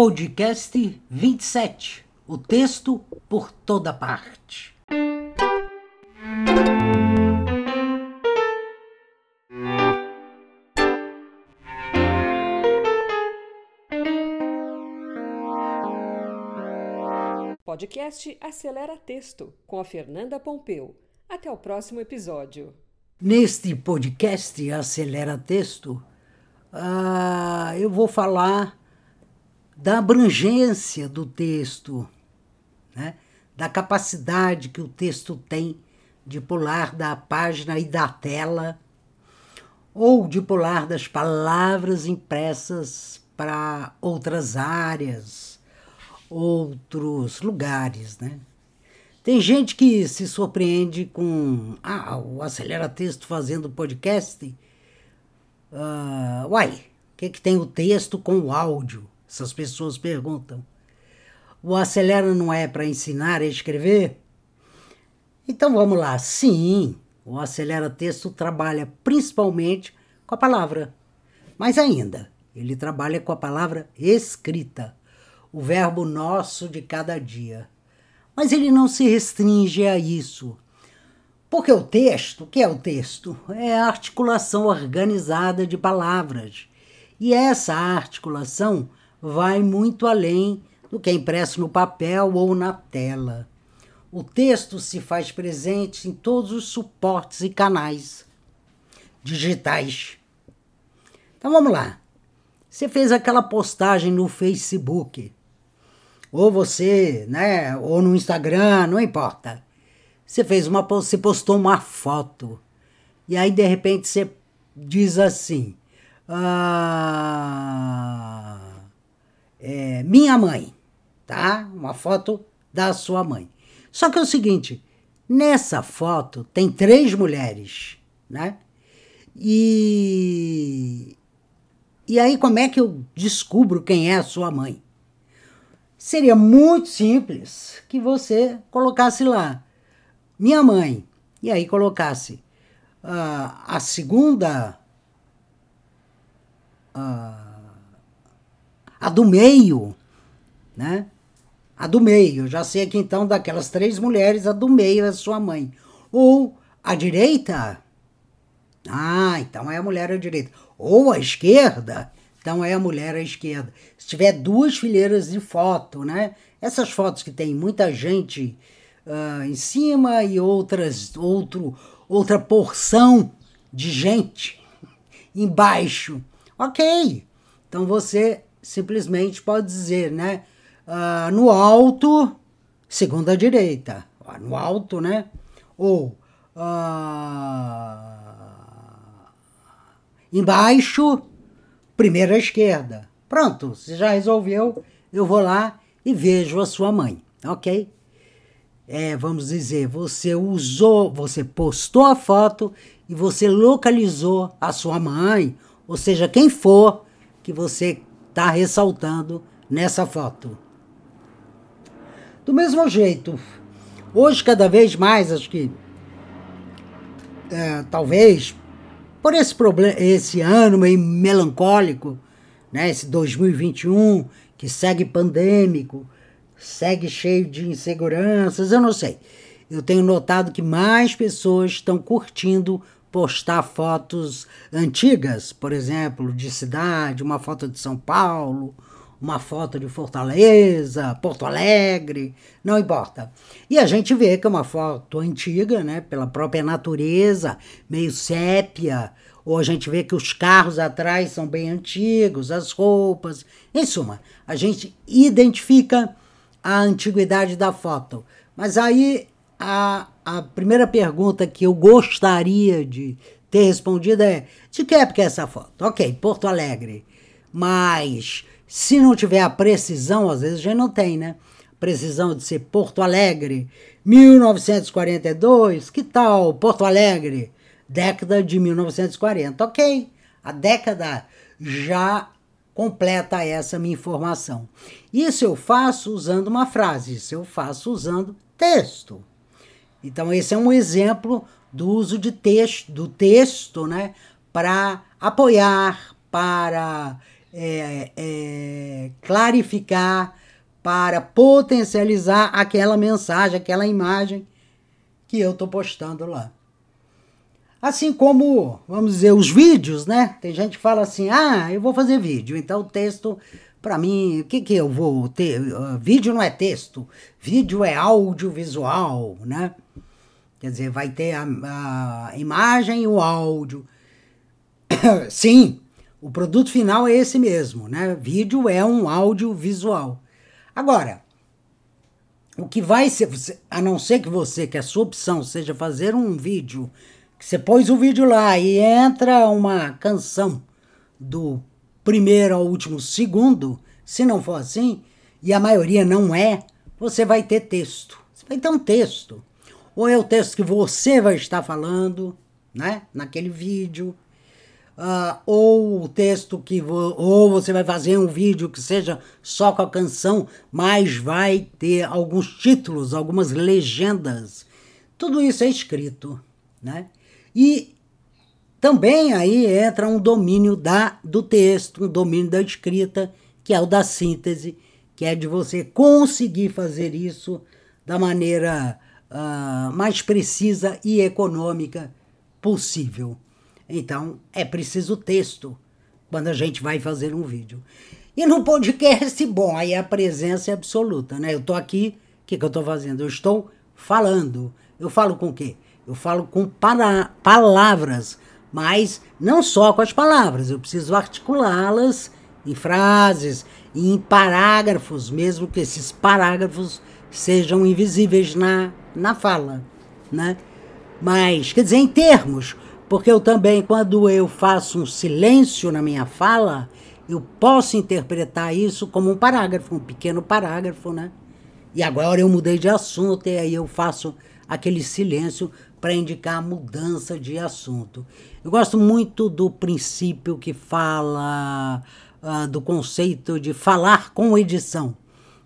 Podcast 27. O texto por toda parte. Podcast Acelera Texto, com a Fernanda Pompeu. Até o próximo episódio. Neste podcast Acelera Texto, uh, eu vou falar da abrangência do texto, né? da capacidade que o texto tem de pular da página e da tela, ou de pular das palavras impressas para outras áreas, outros lugares, né? Tem gente que se surpreende com ah, o Acelera Texto fazendo podcast. Uh, uai, o que, que tem o texto com o áudio? Essas pessoas perguntam. O Acelera não é para ensinar a escrever? Então vamos lá. Sim, o Acelera Texto trabalha principalmente com a palavra. Mas ainda, ele trabalha com a palavra escrita, o verbo nosso de cada dia. Mas ele não se restringe a isso. Porque o texto, o que é o texto? É a articulação organizada de palavras. E essa articulação vai muito além do que é impresso no papel ou na tela. O texto se faz presente em todos os suportes e canais digitais. Então vamos lá. Você fez aquela postagem no Facebook ou você, né, ou no Instagram, não importa. Você fez uma, você postou uma foto e aí de repente você diz assim, ah, é, minha mãe, tá? Uma foto da sua mãe. Só que é o seguinte, nessa foto tem três mulheres, né? E e aí como é que eu descubro quem é a sua mãe? Seria muito simples que você colocasse lá minha mãe e aí colocasse uh, a segunda uh, a do meio, né? A do meio, já sei aqui então daquelas três mulheres, a do meio é sua mãe. Ou a direita, ah, então é a mulher à direita. Ou a esquerda, então é a mulher à esquerda. Se tiver duas fileiras de foto, né? Essas fotos que tem muita gente uh, em cima e outras, outro, outra porção de gente embaixo. Ok. Então você simplesmente pode dizer, né? Uh, no alto, segunda direita. No alto, né? Ou uh, embaixo, primeiro à esquerda. Pronto, você já resolveu, eu vou lá e vejo a sua mãe, ok? É, vamos dizer, você usou, você postou a foto e você localizou a sua mãe, ou seja, quem for que você está ressaltando nessa foto. Do mesmo jeito, hoje cada vez mais, acho que é, talvez por esse problema, esse ano meio melancólico, né, esse 2021 que segue pandêmico, segue cheio de inseguranças, eu não sei. Eu tenho notado que mais pessoas estão curtindo postar fotos antigas, por exemplo, de cidade, uma foto de São Paulo, uma foto de Fortaleza, Porto Alegre, não importa. E a gente vê que é uma foto antiga, né, pela própria natureza, meio sépia, ou a gente vê que os carros atrás são bem antigos, as roupas. Em suma, a gente identifica a antiguidade da foto. Mas aí a, a primeira pergunta que eu gostaria de ter respondido é: de que época é essa foto? Ok, Porto Alegre. Mas se não tiver a precisão, às vezes gente não tem, né? Precisão de ser Porto Alegre, 1942, que tal Porto Alegre, década de 1940? Ok, a década já completa essa minha informação. Isso eu faço usando uma frase, isso eu faço usando texto. Então esse é um exemplo do uso de texto, do texto, né, para apoiar, para é, é, clarificar, para potencializar aquela mensagem, aquela imagem que eu estou postando lá. Assim como, vamos dizer, os vídeos, né? Tem gente que fala assim: ah, eu vou fazer vídeo, então o texto, para mim, o que, que eu vou ter? Uh, vídeo não é texto, vídeo é audiovisual, né? Quer dizer, vai ter a, a imagem e o áudio. Sim, o produto final é esse mesmo, né? Vídeo é um audiovisual. Agora, o que vai ser, a não ser que você, que a sua opção seja fazer um vídeo que você pôs o vídeo lá e entra uma canção do primeiro ao último segundo, se não for assim, e a maioria não é, você vai ter texto. Você vai ter um texto. Ou é o texto que você vai estar falando, né, naquele vídeo, uh, ou o texto que vo ou você vai fazer um vídeo que seja só com a canção, mas vai ter alguns títulos, algumas legendas. Tudo isso é escrito, né? E também aí entra um domínio da, do texto, um domínio da escrita, que é o da síntese, que é de você conseguir fazer isso da maneira uh, mais precisa e econômica possível. Então, é preciso texto quando a gente vai fazer um vídeo. E no podcast, bom, aí a presença é absoluta, né? Eu estou aqui, o que, que eu estou fazendo? Eu estou falando. Eu falo com o quê? Eu falo com para, palavras, mas não só com as palavras, eu preciso articulá-las em frases, em parágrafos, mesmo que esses parágrafos sejam invisíveis na, na fala, né? Mas, quer dizer, em termos, porque eu também, quando eu faço um silêncio na minha fala, eu posso interpretar isso como um parágrafo, um pequeno parágrafo, né? E agora eu mudei de assunto e aí eu faço aquele silêncio para indicar a mudança de assunto. Eu gosto muito do princípio que fala uh, do conceito de falar com edição.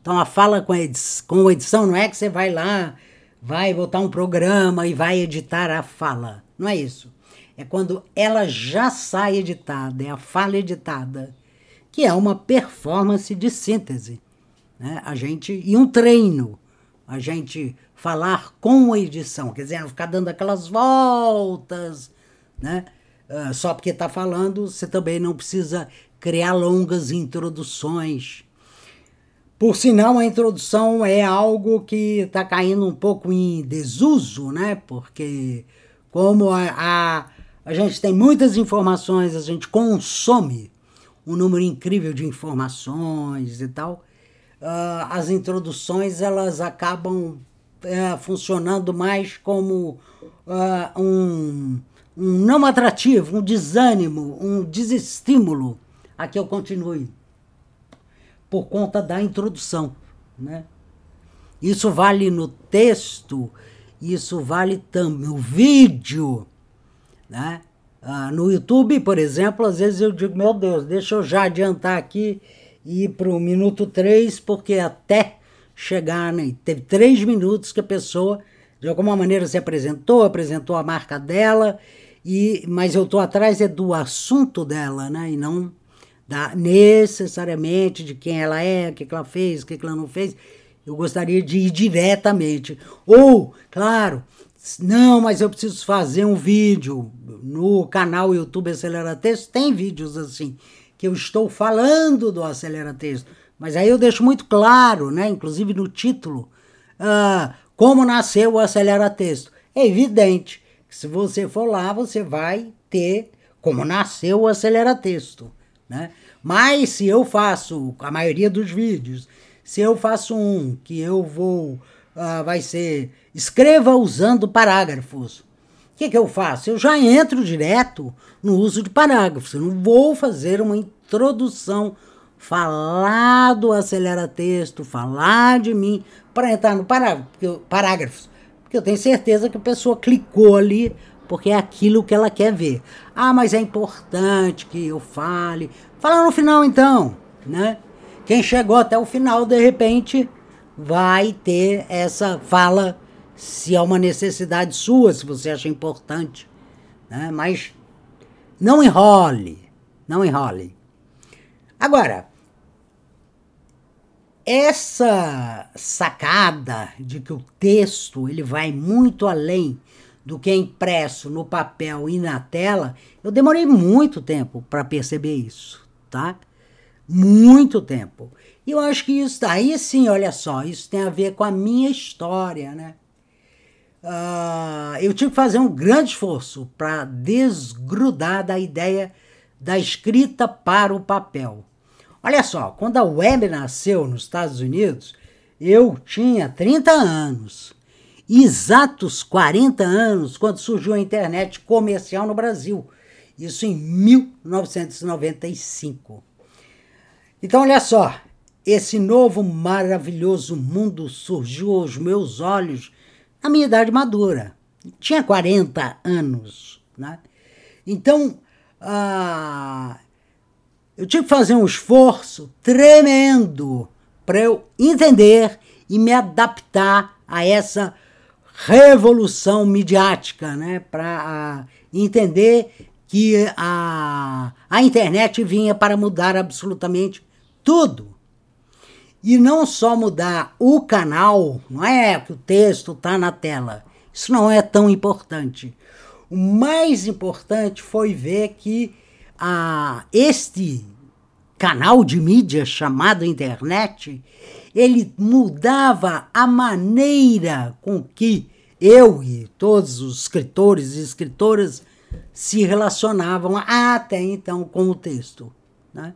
Então, a fala com, edi com edição não é que você vai lá, vai botar um programa e vai editar a fala. Não é isso. É quando ela já sai editada, é a fala editada, que é uma performance de síntese. Né? A gente, e um treino. A gente falar com a edição, quer dizer, não ficar dando aquelas voltas, né? Uh, só porque está falando, você também não precisa criar longas introduções. Por sinal, a introdução é algo que está caindo um pouco em desuso, né? Porque como a, a, a gente tem muitas informações, a gente consome um número incrível de informações e tal, uh, as introduções elas acabam é, funcionando mais como uh, um, um não atrativo, um desânimo, um desestímulo a que eu continue, por conta da introdução. Né? Isso vale no texto, isso vale também no vídeo. Né? Ah, no YouTube, por exemplo, às vezes eu digo, meu Deus, deixa eu já adiantar aqui e ir para o minuto 3, porque até chegar, né? Teve três minutos que a pessoa, de alguma maneira, se apresentou, apresentou a marca dela, e mas eu estou atrás é do assunto dela, né? E não da, necessariamente de quem ela é, o que, que ela fez, o que, que ela não fez. Eu gostaria de ir diretamente. Ou, claro, não, mas eu preciso fazer um vídeo. No canal YouTube Acelera Texto tem vídeos assim, que eu estou falando do Acelera Texto mas aí eu deixo muito claro, né, inclusive no título, uh, como nasceu o Acelera Texto. É evidente que se você for lá, você vai ter como nasceu o Acelera Texto. Né? Mas se eu faço a maioria dos vídeos, se eu faço um que eu vou, uh, vai ser escreva usando parágrafos. O que, que eu faço? Eu já entro direto no uso de parágrafos. Eu não vou fazer uma introdução falar do acelera-texto, falar de mim, para entrar no parágrafo, parágrafos. Porque eu tenho certeza que a pessoa clicou ali porque é aquilo que ela quer ver. Ah, mas é importante que eu fale. Fala no final então, né? Quem chegou até o final, de repente, vai ter essa fala se é uma necessidade sua, se você acha importante. Né? Mas não enrole, não enrole. Agora, essa sacada de que o texto ele vai muito além do que é impresso no papel e na tela, eu demorei muito tempo para perceber isso, tá? Muito tempo. E eu acho que isso daí sim, olha só, isso tem a ver com a minha história, né? Uh, eu tive que fazer um grande esforço para desgrudar da ideia da escrita para o papel. Olha só, quando a web nasceu nos Estados Unidos, eu tinha 30 anos. Exatos 40 anos quando surgiu a internet comercial no Brasil. Isso em 1995. Então, olha só, esse novo maravilhoso mundo surgiu aos meus olhos na minha idade madura. Tinha 40 anos. Né? Então, ah, eu tive que fazer um esforço tremendo para eu entender e me adaptar a essa revolução midiática, né? para entender que a, a internet vinha para mudar absolutamente tudo. E não só mudar o canal, não é que o texto está na tela. Isso não é tão importante. O mais importante foi ver que a, este canal de mídia chamado internet, ele mudava a maneira com que eu e todos os escritores e escritoras se relacionavam até então com o texto. Né?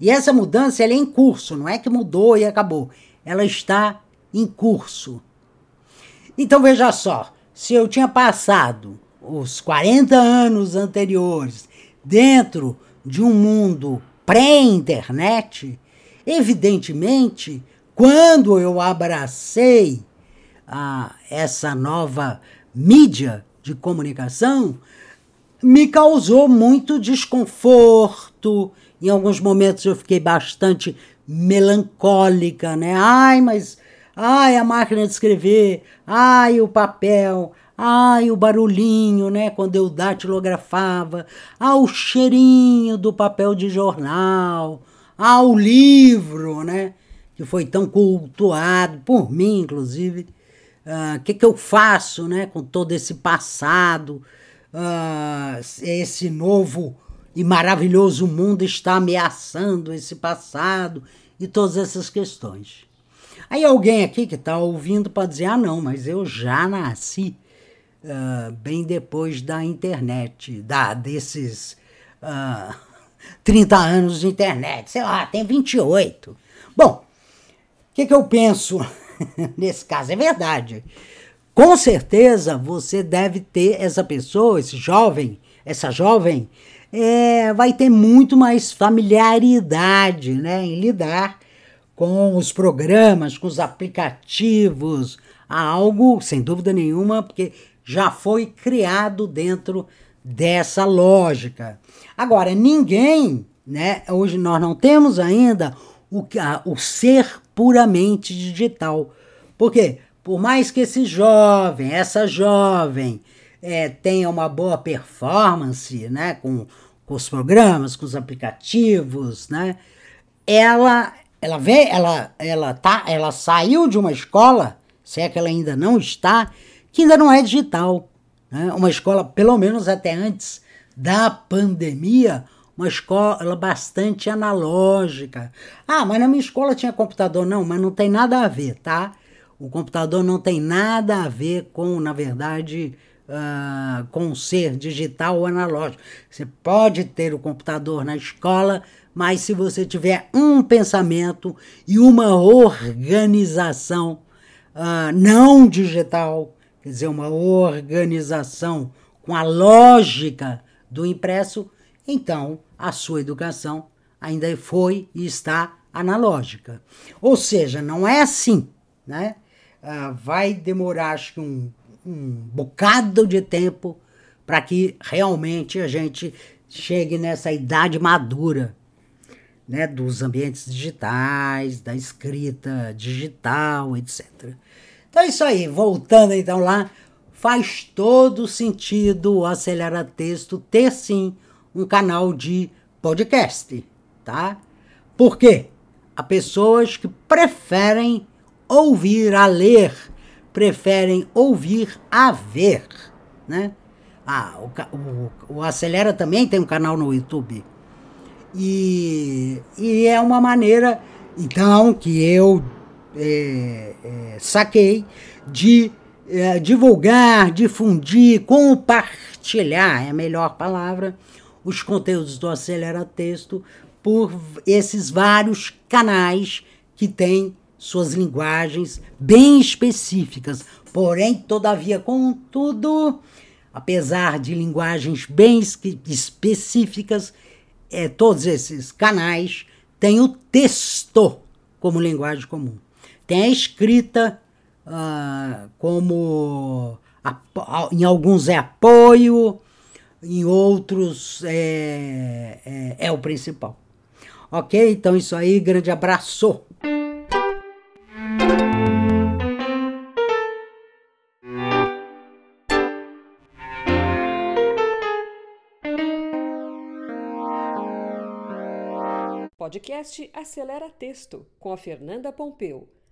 E essa mudança é em curso, não é que mudou e acabou. Ela está em curso. Então veja só, se eu tinha passado os 40 anos anteriores dentro de um mundo pré-internet, evidentemente, quando eu abracei a, essa nova mídia de comunicação, me causou muito desconforto, em alguns momentos eu fiquei bastante melancólica, né? Ai, mas ai, a máquina de escrever, ai, o papel, ai, o barulhinho, né, quando eu datilografava, ah, o cheirinho do papel de jornal, ah, o livro, né, que foi tão cultuado por mim, inclusive. O uh, que, que eu faço, né, com todo esse passado, uh, esse novo e maravilhoso mundo está ameaçando esse passado e todas essas questões. Aí alguém aqui que está ouvindo pode dizer: ah, não, mas eu já nasci uh, bem depois da internet, da, desses uh, 30 anos de internet, sei lá, tem 28. Bom, o que, que eu penso nesse caso? É verdade. Com certeza você deve ter essa pessoa, esse jovem, essa jovem, é, vai ter muito mais familiaridade né, em lidar com os programas, com os aplicativos, algo, sem dúvida nenhuma, porque já foi criado dentro dessa lógica. Agora, ninguém, né, hoje nós não temos ainda o, a, o ser puramente digital. Por quê? Por mais que esse jovem, essa jovem, é, tenha uma boa performance né, com, com os programas, com os aplicativos, né, ela, ela, vê, ela, ela, tá, ela saiu de uma escola, se é que ela ainda não está, que ainda não é digital. Né? Uma escola, pelo menos até antes da pandemia, uma escola bastante analógica. Ah, mas na minha escola tinha computador. Não, mas não tem nada a ver, tá? O computador não tem nada a ver com, na verdade, uh, com ser digital ou analógico. Você pode ter o computador na escola, mas se você tiver um pensamento e uma organização uh, não digital, quer dizer, uma organização com a lógica do impresso, então a sua educação ainda foi e está analógica. Ou seja, não é assim, né? Uh, vai demorar, acho que um um bocado de tempo para que realmente a gente chegue nessa idade madura né, dos ambientes digitais, da escrita digital, etc. Então é isso aí, voltando então lá, faz todo sentido o Acelera Texto ter sim um canal de podcast, tá? Por quê? Há pessoas que preferem ouvir a ler, preferem ouvir a ver, né? Ah, o, o, o Acelera também tem um canal no YouTube. E, e é uma maneira, então, que eu é, é, saquei de é, divulgar, difundir, compartilhar é a melhor palavra os conteúdos do Acelera Texto por esses vários canais que têm suas linguagens bem específicas. Porém, todavia, contudo, apesar de linguagens bem específicas, é, todos esses canais têm o texto como linguagem comum. Tem a escrita uh, como em alguns é apoio, em outros é, é, é o principal. Ok? Então isso aí, grande abraço! Podcast Acelera Texto, com a Fernanda Pompeu.